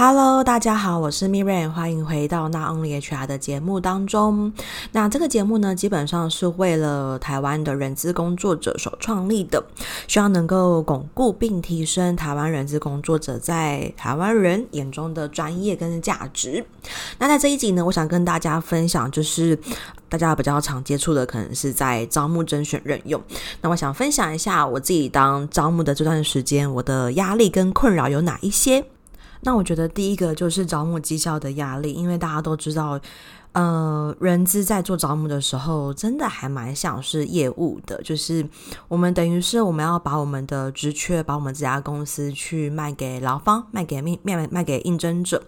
Hello，大家好，我是 Miriam，欢迎回到那 Only HR 的节目当中。那这个节目呢，基本上是为了台湾的人资工作者所创立的，希望能够巩固并提升台湾人资工作者在台湾人眼中的专业跟价值。那在这一集呢，我想跟大家分享，就是大家比较常接触的，可能是在招募、甄选、任用。那我想分享一下我自己当招募的这段时间，我的压力跟困扰有哪一些。那我觉得第一个就是招募绩效的压力，因为大家都知道。呃，人资在做招募的时候，真的还蛮像是业务的，就是我们等于是我们要把我们的职缺，把我们这家公司去卖给劳方，卖给面面卖给应征者。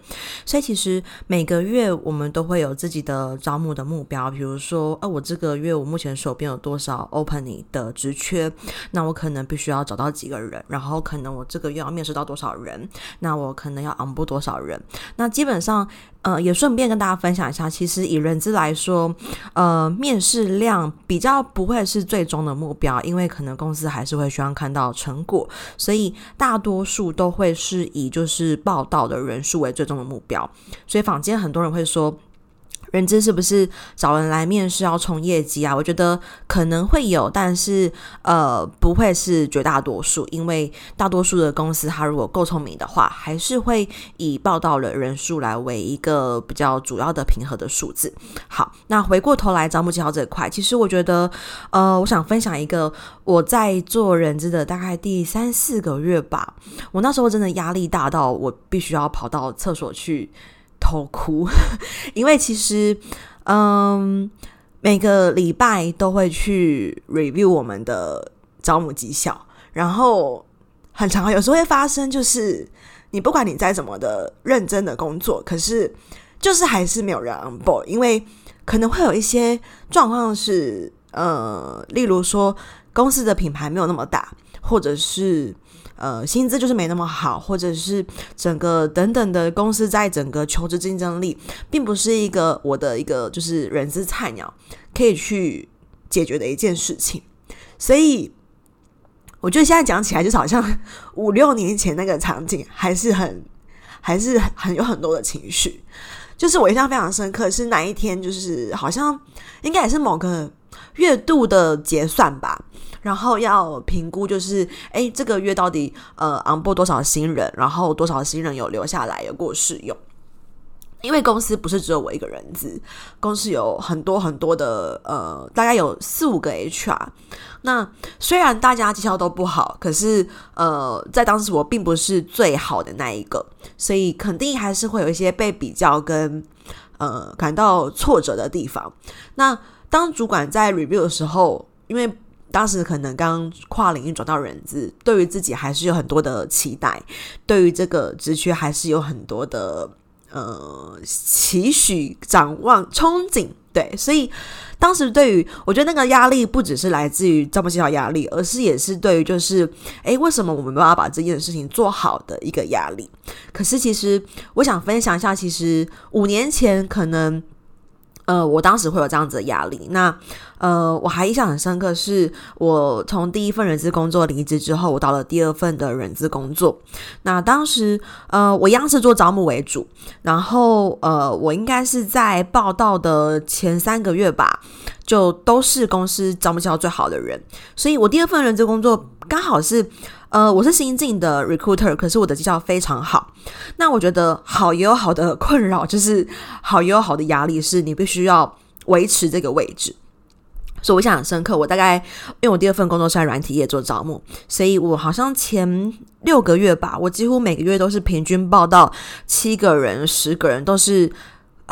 所以其实每个月我们都会有自己的招募的目标，比如说，呃，我这个月我目前手边有多少 opening 的职缺，那我可能必须要找到几个人，然后可能我这个月要面试到多少人，那我可能要 on 布多少人，那基本上。呃，也顺便跟大家分享一下，其实实以人资来说，呃，面试量比较不会是最终的目标，因为可能公司还是会希望看到成果，所以大多数都会是以就是报道的人数为最终的目标。所以坊间很多人会说。人资是不是找人来面试要冲业绩啊？我觉得可能会有，但是呃，不会是绝大多数，因为大多数的公司，它如果够聪明的话，还是会以报道的人数来为一个比较主要的评核的数字。好，那回过头来招募绩效这块，其实我觉得，呃，我想分享一个我在做人资的大概第三四个月吧，我那时候真的压力大到我必须要跑到厕所去。偷哭，因为其实，嗯，每个礼拜都会去 review 我们的招募绩效，然后很常有时候会发生，就是你不管你再怎么的认真的工作，可是就是还是没有人 onboard，因为可能会有一些状况是，呃，例如说公司的品牌没有那么大，或者是。呃，薪资就是没那么好，或者是整个等等的公司在整个求职竞争力，并不是一个我的一个就是人资菜鸟可以去解决的一件事情。所以我觉得现在讲起来，就是好像 五六年前那个场景，还是很还是很有很多的情绪。就是我印象非常深刻，是哪一天？就是好像应该也是某个月度的结算吧。然后要评估，就是哎，这个月到底呃 onboard 多少新人，然后多少新人有留下来有过试用。因为公司不是只有我一个人资，公司有很多很多的呃，大概有四五个 HR。那虽然大家绩效都不好，可是呃，在当时我并不是最好的那一个，所以肯定还是会有一些被比较跟呃感到挫折的地方。那当主管在 review 的时候，因为当时可能刚跨领域转到人资，对于自己还是有很多的期待，对于这个职缺还是有很多的呃期许、展望、憧憬。对，所以当时对于我觉得那个压力不只是来自于招募绩效压力，而是也是对于就是诶，为什么我们没有办法把这件事情做好的一个压力。可是其实我想分享一下，其实五年前可能。呃，我当时会有这样子的压力。那呃，我还印象很深刻，是我从第一份人资工作离职之后，我到了第二份的人资工作。那当时呃，我一样是做招募为主，然后呃，我应该是在报道的前三个月吧，就都是公司招募绩效最好的人。所以我第二份人资工作刚好是。呃，我是新进的 recruiter，可是我的绩效非常好。那我觉得好也有好的困扰，就是好也有好的压力，是你必须要维持这个位置。所以我印象很深刻，我大概因为我第二份工作是在软体业做招募，所以我好像前六个月吧，我几乎每个月都是平均报到七个人、十个人，都是。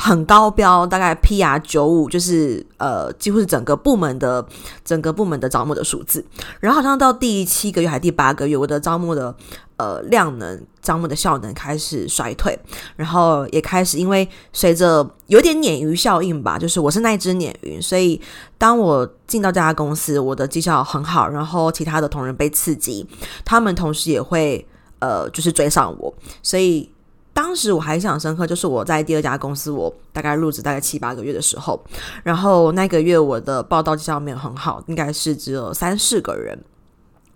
很高标，大概 PR 九五，就是呃，几乎是整个部门的整个部门的招募的数字。然后好像到第七个月还第八个月，我的招募的呃量能、招募的效能开始衰退，然后也开始因为随着有点鲶鱼效应吧，就是我是那只鲶鱼，所以当我进到这家公司，我的绩效很好，然后其他的同仁被刺激，他们同时也会呃就是追上我，所以。当时我还印象深刻，就是我在第二家公司，我大概入职大概七八个月的时候，然后那个月我的报道绩效没有很好，应该是只有三四个人，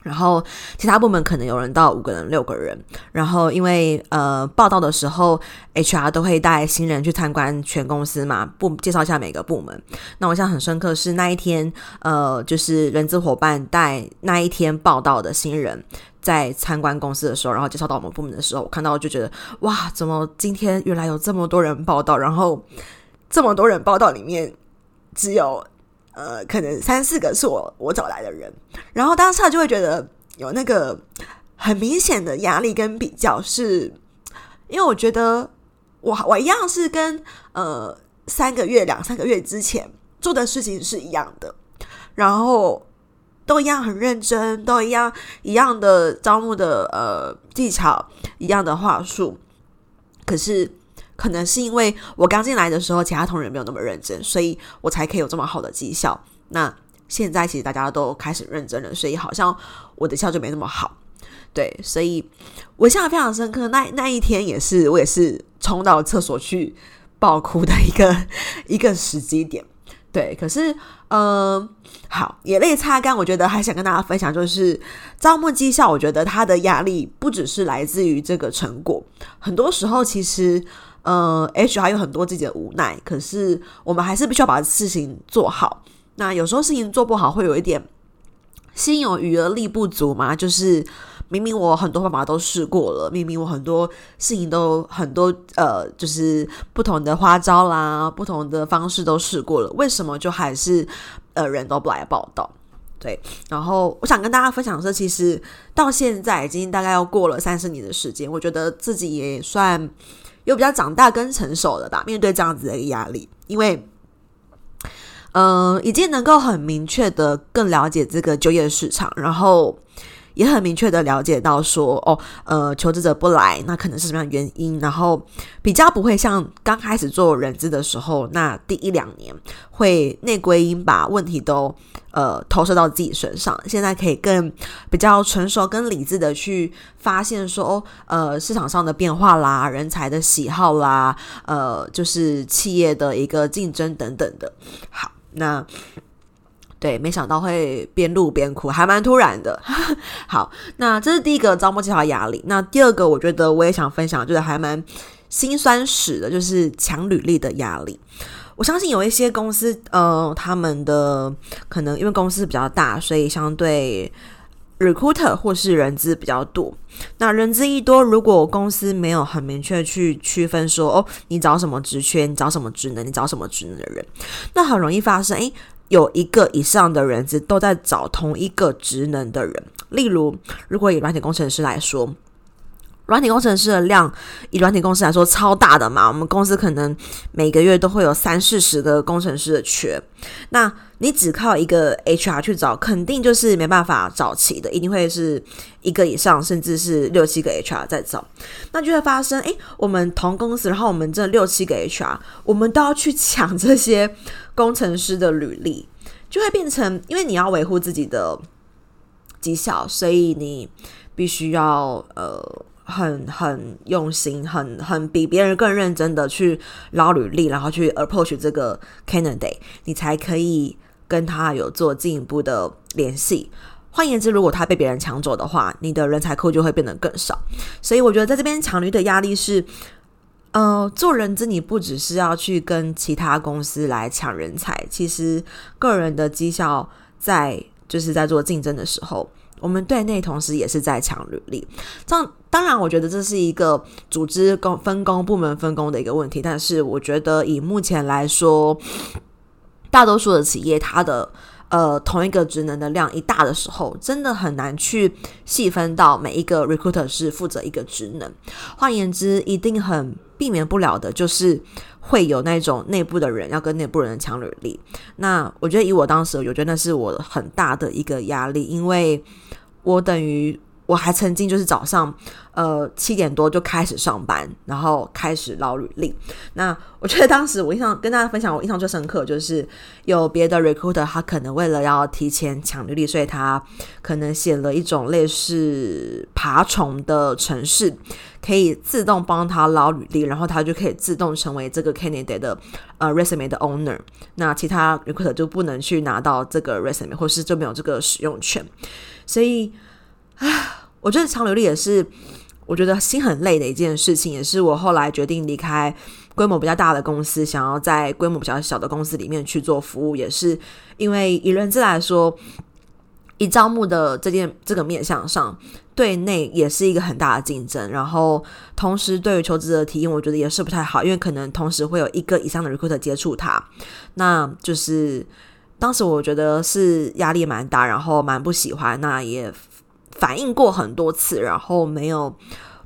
然后其他部门可能有人到五个人、六个人。然后因为呃报道的时候，HR 都会带新人去参观全公司嘛，不介绍一下每个部门。那我印象很深刻是那一天，呃，就是人资伙伴带那一天报道的新人在参观公司的时候，然后介绍到我们部门的时候，我看到就觉得哇，怎么今天原来有这么多人报道，然后这么多人报道里面只有。呃，可能三四个是我我找来的人，然后当时就会觉得有那个很明显的压力跟比较是，是因为我觉得我我一样是跟呃三个月两三个月之前做的事情是一样的，然后都一样很认真，都一样一样的招募的呃技巧，一样的话术，可是。可能是因为我刚进来的时候，其他同仁没有那么认真，所以我才可以有这么好的绩效。那现在其实大家都开始认真了，所以好像我的效就没那么好。对，所以我印象非常深刻。那那一天也是，我也是冲到厕所去爆哭的一个 一个时机点。对，可是，嗯、好，眼泪擦干，我觉得还想跟大家分享，就是招募绩效，我觉得它的压力不只是来自于这个成果，很多时候其实。呃，H 还有很多自己的无奈，可是我们还是必须要把事情做好。那有时候事情做不好，会有一点心有余而力不足嘛。就是明明我很多方法都试过了，明明我很多事情都很多呃，就是不同的花招啦，不同的方式都试过了，为什么就还是呃人都不来报道？对，然后我想跟大家分享的是，其实到现在已经大概要过了三四年的时间，我觉得自己也算。又比较长大跟成熟了吧，面对这样子的一个压力，因为，嗯、已经能够很明确的更了解这个就业市场，然后也很明确的了解到说，哦，呃，求职者不来，那可能是什么样的原因，然后比较不会像刚开始做人资的时候，那第一两年会内归因，把问题都。呃，投射到自己身上，现在可以更比较成熟、跟理智的去发现说，哦，呃，市场上的变化啦，人才的喜好啦，呃，就是企业的一个竞争等等的。好，那对，没想到会边录边哭，还蛮突然的。好，那这是第一个招募计划压力。那第二个，我觉得我也想分享，就是还蛮辛酸史的，就是抢履历的压力。我相信有一些公司，呃，他们的可能因为公司比较大，所以相对 recruiter 或是人资比较多。那人资一多，如果公司没有很明确去区分说，哦，你找什么职缺，你找什么职能，你找什么职能的人，那很容易发生，诶，有一个以上的人资都在找同一个职能的人。例如，如果以软体工程师来说。软体工程师的量，以软体公司来说超大的嘛，我们公司可能每个月都会有三四十个工程师的缺，那你只靠一个 HR 去找，肯定就是没办法找齐的，一定会是一个以上，甚至是六七个 HR 在找，那就会发生，诶，我们同公司，然后我们这六七个 HR，我们都要去抢这些工程师的履历，就会变成，因为你要维护自己的绩效，所以你必须要呃。很很用心，很很比别人更认真的去捞履历，然后去 approach 这个 candidate，你才可以跟他有做进一步的联系。换言之，如果他被别人抢走的话，你的人才库就会变得更少。所以我觉得在这边抢驴的压力是，呃，做人资你不只是要去跟其他公司来抢人才，其实个人的绩效在就是在做竞争的时候。我们对内同时也是在抢履历，这样当然，我觉得这是一个组织工分工、部门分工的一个问题。但是，我觉得以目前来说，大多数的企业，它的呃同一个职能的量一大的时候，真的很难去细分到每一个 recruiter 是负责一个职能。换言之，一定很避免不了的就是。会有那种内部的人要跟内部人抢履历，那我觉得以我当时，我觉得那是我很大的一个压力，因为我等于。我还曾经就是早上，呃七点多就开始上班，然后开始捞履历。那我觉得当时我印象跟大家分享，我印象最深刻就是有别的 recruiter，他可能为了要提前抢履历，所以他可能写了一种类似爬虫的程式，可以自动帮他捞履历，然后他就可以自动成为这个 candidate 的呃 resume 的 owner。那其他 recruiter 就不能去拿到这个 resume，或是就没有这个使用权。所以。唉，我觉得长履历也是，我觉得心很累的一件事情，也是我后来决定离开规模比较大的公司，想要在规模比较小的公司里面去做服务，也是因为以人资来说，以招募的这件这个面向上，对内也是一个很大的竞争，然后同时对于求职者的体验，我觉得也是不太好，因为可能同时会有一个以上的 recruiter 接触他，那就是当时我觉得是压力蛮大，然后蛮不喜欢，那也反映过很多次，然后没有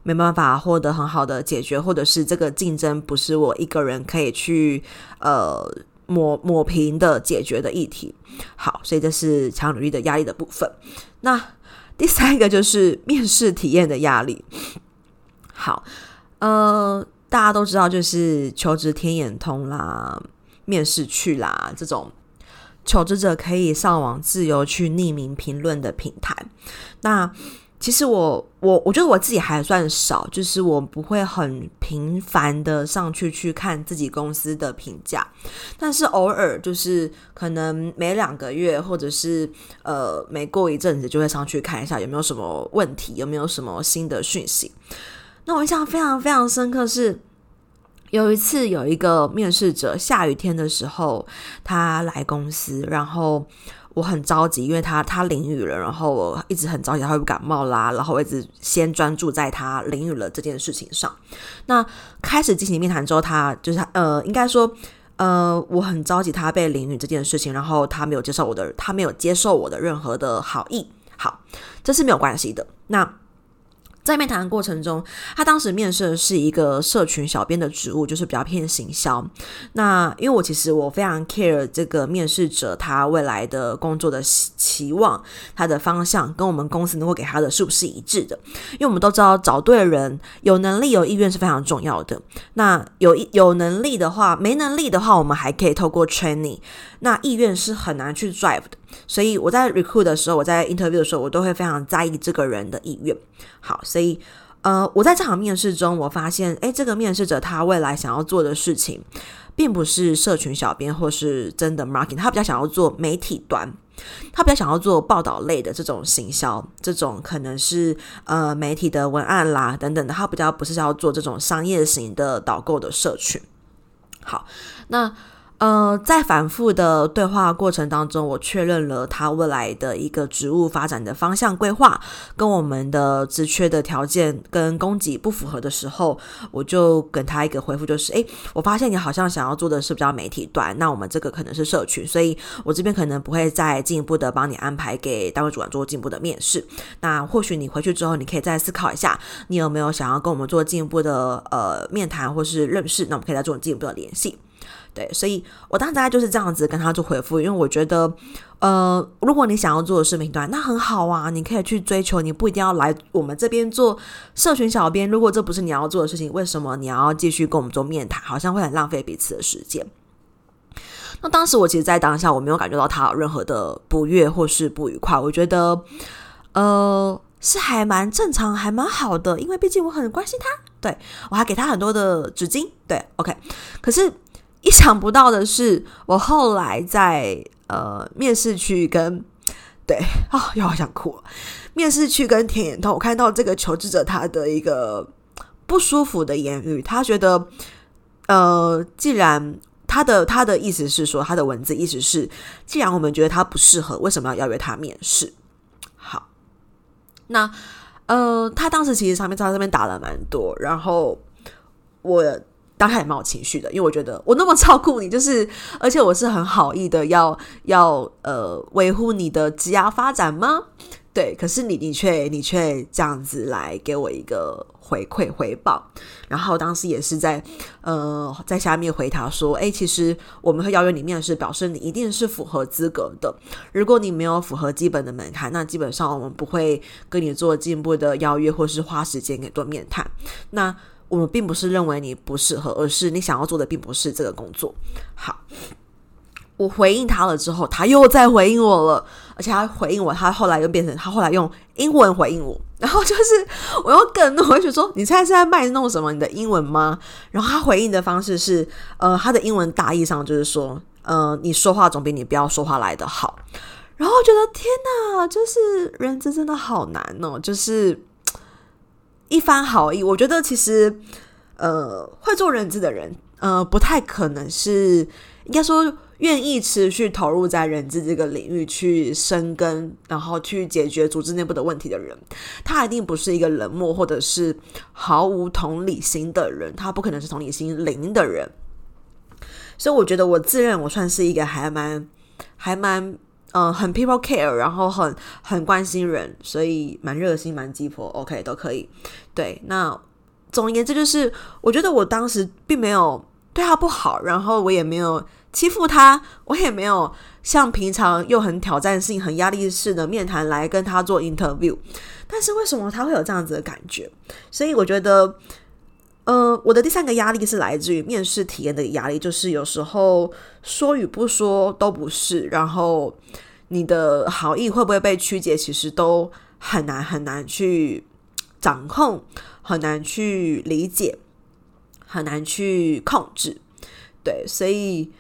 没办法获得很好的解决，或者是这个竞争不是我一个人可以去呃。抹抹平的解决的议题，好，所以这是强努力的压力的部分。那第三个就是面试体验的压力。好，呃，大家都知道，就是求职天眼通啦，面试去啦，这种求职者可以上网自由去匿名评论的平台。那其实我我我觉得我自己还算少，就是我不会很频繁的上去去看自己公司的评价，但是偶尔就是可能每两个月或者是呃每过一阵子就会上去看一下有没有什么问题，有没有什么新的讯息。那我印象非常非常深刻是有一次有一个面试者下雨天的时候他来公司，然后。我很着急，因为他他淋雨了，然后我一直很着急他会不感冒啦，然后我一直先专注在他淋雨了这件事情上。那开始进行面谈之后，他就是他呃，应该说呃，我很着急他被淋雨这件事情，然后他没有接受我的，他没有接受我的任何的好意。好，这是没有关系的。那。在面谈的过程中，他当时面试的是一个社群小编的职务，就是比较偏行销。那因为我其实我非常 care 这个面试者他未来的工作的期望，他的方向跟我们公司能够给他的是不是一致的？因为我们都知道找对人，有能力有意愿是非常重要的。那有有能力的话，没能力的话，我们还可以透过 training。那意愿是很难去 drive 的。所以我在 recruit 的时候，我在 interview 的时候，我都会非常在意这个人的意愿。好，所以呃，我在这场面试中，我发现，诶，这个面试者他未来想要做的事情，并不是社群小编或是真的 marketing，他比较想要做媒体端，他比较想要做报道类的这种行销，这种可能是呃媒体的文案啦等等的，他比较不是要做这种商业型的导购的社群。好，那。呃，在反复的对话过程当中，我确认了他未来的一个职务发展的方向规划，跟我们的职缺的条件跟供给不符合的时候，我就给他一个回复，就是，诶，我发现你好像想要做的是比较媒体端，那我们这个可能是社群，所以我这边可能不会再进一步的帮你安排给单位主管做进一步的面试。那或许你回去之后，你可以再思考一下，你有没有想要跟我们做进一步的呃面谈或是认识，那我们可以再做进一步的联系。对，所以我当时大概就是这样子跟他做回复，因为我觉得，呃，如果你想要做的是媒体端，那很好啊，你可以去追求，你不一定要来我们这边做社群小编。如果这不是你要做的事情，为什么你要继续跟我们做面谈？好像会很浪费彼此的时间。那当时我其实，在当下我没有感觉到他有任何的不悦或是不愉快，我觉得，呃，是还蛮正常，还蛮好的，因为毕竟我很关心他，对，我还给他很多的纸巾，对，OK，可是。意想不到的是，我后来在呃面试区跟对啊、又好想哭。面试区跟田野通，我看到这个求职者他的一个不舒服的言语，他觉得呃，既然他的他的意思是说，他的文字意思是，既然我们觉得他不适合，为什么要邀约他面试？好，那呃，他当时其实上面在这边打了蛮多，然后我。当然也蛮有情绪的，因为我觉得我那么照顾你，就是 而且我是很好意的要，要呃维护你的职涯发展吗？对，可是你你却你却这样子来给我一个回馈回报，然后当时也是在呃在下面回答说，诶，其实我们会邀约你面试，表示你一定是符合资格的。如果你没有符合基本的门槛，那基本上我们不会跟你做进一步的邀约，或是花时间给做面谈。那我们并不是认为你不适合，而是你想要做的并不是这个工作。好，我回应他了之后，他又再回应我了，而且他回应我，他后来又变成他后来用英文回应我，然后就是我又更怒，我就说：“你现在是在卖弄什么？你的英文吗？”然后他回应的方式是，呃，他的英文大意上就是说，呃，你说话总比你不要说话来的好。然后觉得天哪，就是人真真的好难哦，就是一番好意，我觉得其实呃，会做人质的人，呃，不太可能是应该说。愿意持续投入在人质这个领域去深耕，然后去解决组织内部的问题的人，他一定不是一个冷漠或者是毫无同理心的人，他不可能是同理心零的人。所以我觉得我自认我算是一个还蛮还蛮呃很 people care，然后很很关心人，所以蛮热心蛮鸡婆，OK 都可以。对，那总而言之就是，我觉得我当时并没有对他不好，然后我也没有。欺负他，我也没有像平常又很挑战性、很压力式的面谈来跟他做 interview。但是为什么他会有这样子的感觉？所以我觉得，呃，我的第三个压力是来自于面试体验的压力，就是有时候说与不说都不是，然后你的好意会不会被曲解，其实都很难很难去掌控，很难去理解，很难去控制。对，所以。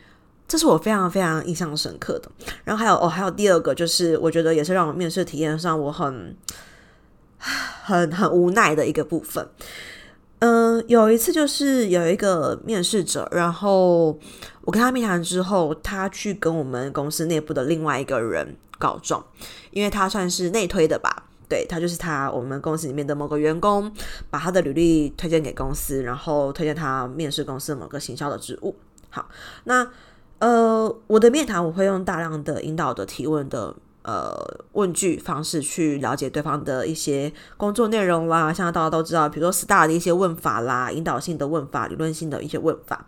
这是我非常非常印象深刻的。然后还有哦，还有第二个，就是我觉得也是让我面试体验上我很 很很无奈的一个部分。嗯、有一次就是有一个面试者，然后我跟他面谈之后，他去跟我们公司内部的另外一个人告状，因为他算是内推的吧？对，他就是他我们公司里面的某个员工，把他的履历推荐给公司，然后推荐他面试公司某个行销的职务。好，那。呃，我的面谈我会用大量的引导的提问的呃问句方式去了解对方的一些工作内容啦，像大家都知道，比如说 STAR 的一些问法啦，引导性的问法，理论性的一些问法。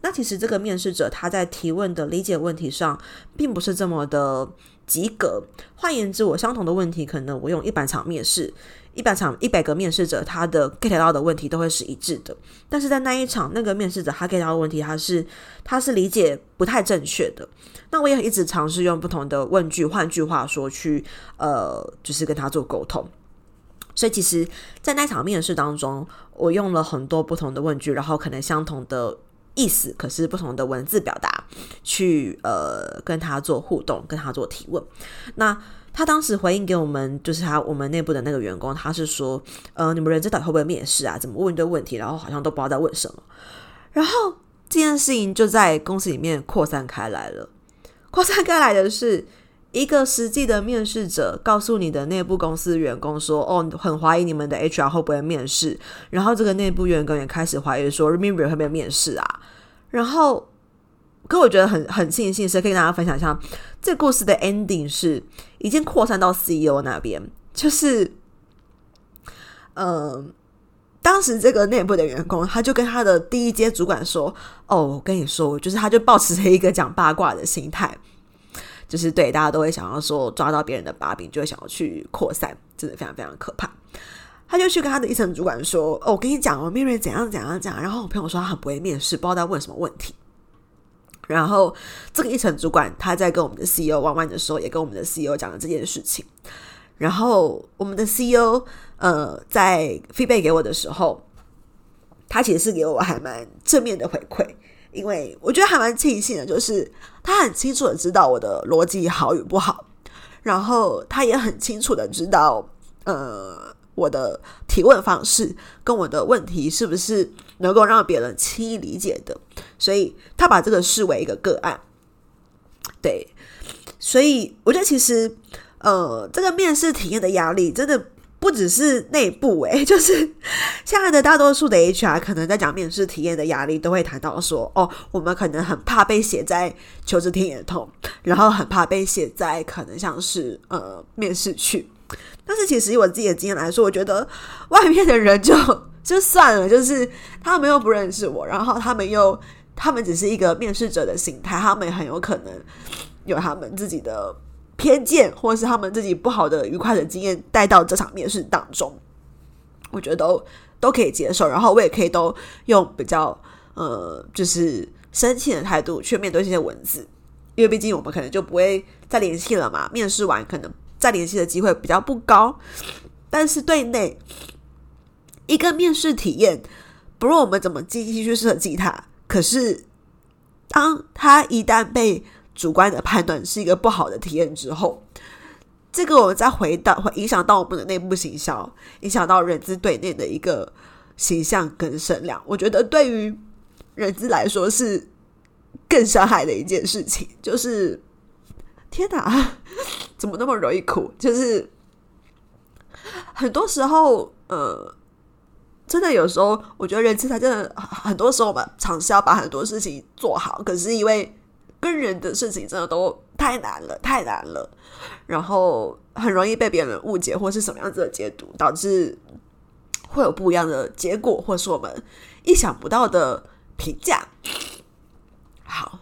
那其实这个面试者他在提问的理解问题上，并不是这么的及格。换言之，我相同的问题，可能我用一百场面试。一百场一百个面试者，他的 get 到的问题都会是一致的，但是在那一场，那个面试者他 get 到的问题，他是他是理解不太正确的。那我也一直尝试用不同的问句，换句话说去呃，就是跟他做沟通。所以其实，在那场面试当中，我用了很多不同的问句，然后可能相同的意思，可是不同的文字表达，去呃跟他做互动，跟他做提问。那他当时回应给我们，就是他我们内部的那个员工，他是说，呃，你们人资到底会不会面试啊？怎么问一堆问题，然后好像都不知道在问什么。然后这件事情就在公司里面扩散开来了。扩散开来的是一个实际的面试者告诉你的内部公司员工说，哦，很怀疑你们的 HR 会不会面试。然后这个内部员工也开始怀疑说，Remember 会不会面试啊？然后。可我觉得很很庆幸，是可以跟大家分享一下，这故事的 ending 是已经扩散到 CEO 那边，就是，嗯、当时这个内部的员工，他就跟他的第一阶主管说：“哦，我跟你说，就是他就抱持着一个讲八卦的心态，就是对大家都会想要说抓到别人的把柄，就会想要去扩散，真的非常非常可怕。”他就去跟他的一层主管说：“哦，我跟你讲哦，面面怎样怎样讲。”然后我朋友说他很不会面试，不知道在问什么问题。然后，这个一层主管他在跟我们的 CEO 玩玩的时候，也跟我们的 CEO 讲了这件事情。然后，我们的 CEO 呃，在 feedback 给我的时候，他其实是给我还蛮正面的回馈，因为我觉得还蛮庆幸的，就是他很清楚的知道我的逻辑好与不好，然后他也很清楚的知道，呃。我的提问方式跟我的问题是不是能够让别人轻易理解的？所以他把这个视为一个个案。对，所以我觉得其实呃，这个面试体验的压力真的不只是内部诶，就是现在的大多数的 HR 可能在讲面试体验的压力，都会谈到说，哦，我们可能很怕被写在求职天眼通，然后很怕被写在可能像是呃面试去。但是其实以我自己的经验来说，我觉得外面的人就 就算了，就是他们又不认识我，然后他们又他们只是一个面试者的心态，他们很有可能有他们自己的偏见，或者是他们自己不好的愉快的经验带到这场面试当中，我觉得都都可以接受，然后我也可以都用比较呃就是生气的态度去面对这些文字，因为毕竟我们可能就不会再联系了嘛，面试完可能。再联系的机会比较不高，但是对内一个面试体验，不论我们怎么精心去设计它，可是当他一旦被主观的判断是一个不好的体验之后，这个我们再回到会影响到我们的内部形象，影响到人资对内的一个形象跟声量。我觉得对于人资来说是更伤害的一件事情。就是天哪，怎么那么容易哭？就是很多时候，呃，真的有时候，我觉得人资他真的很多时候，我们尝试要把很多事情做好，可是因为。跟人的事情真的都太难了，太难了，然后很容易被别人误解或是什么样子的解读，导致会有不一样的结果，或是我们意想不到的评价。好，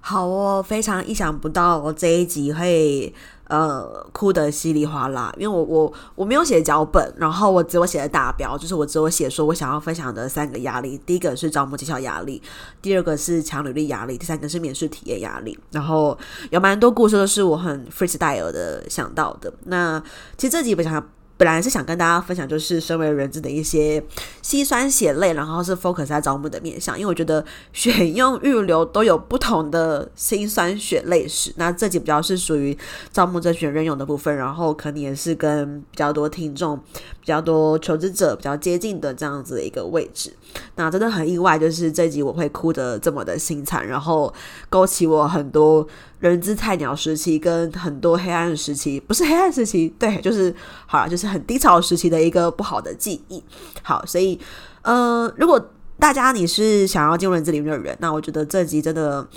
好哦，非常意想不到，我这一集会。呃，哭得稀里哗啦，因为我我我没有写脚本，然后我只有写了大标，就是我只有写说我想要分享的三个压力，第一个是招募绩效压力，第二个是强履历压力，第三个是面试体验压力。然后有蛮多故事都是我很 freestyle 的想到的。那其实这几本想。本来是想跟大家分享，就是身为人质的一些心酸血泪，然后是 focus 在招募的面向，因为我觉得选用预留都有不同的心酸血泪史。那这集比较是属于招募、甄选、任用的部分，然后可能也是跟比较多听众、比较多求职者比较接近的这样子的一个位置。那真的很意外，就是这集我会哭得这么的心惨，然后勾起我很多。人资菜鸟时期跟很多黑暗时期，不是黑暗时期，对，就是好了，就是很低潮时期的一个不好的记忆。好，所以，呃，如果大家你是想要进入人资领域的人，那我觉得这集真的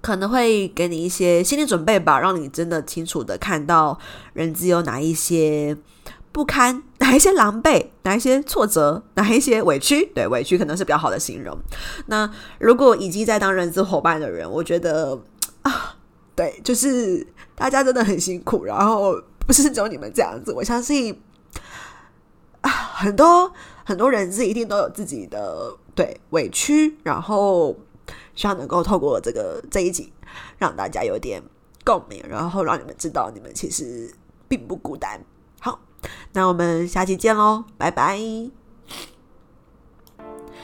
可能会给你一些心理准备吧，让你真的清楚的看到人资有哪一些不堪，哪一些狼狈，哪一些挫折，哪一些委屈。对，委屈可能是比较好的形容。那如果已经在当人资伙伴的人，我觉得。啊，对，就是大家真的很辛苦，然后不是只有你们这样子，我相信啊，很多很多人是一定都有自己的对委屈，然后希望能够透过这个这一集，让大家有点共鸣，然后让你们知道你们其实并不孤单。好，那我们下期见喽，拜拜。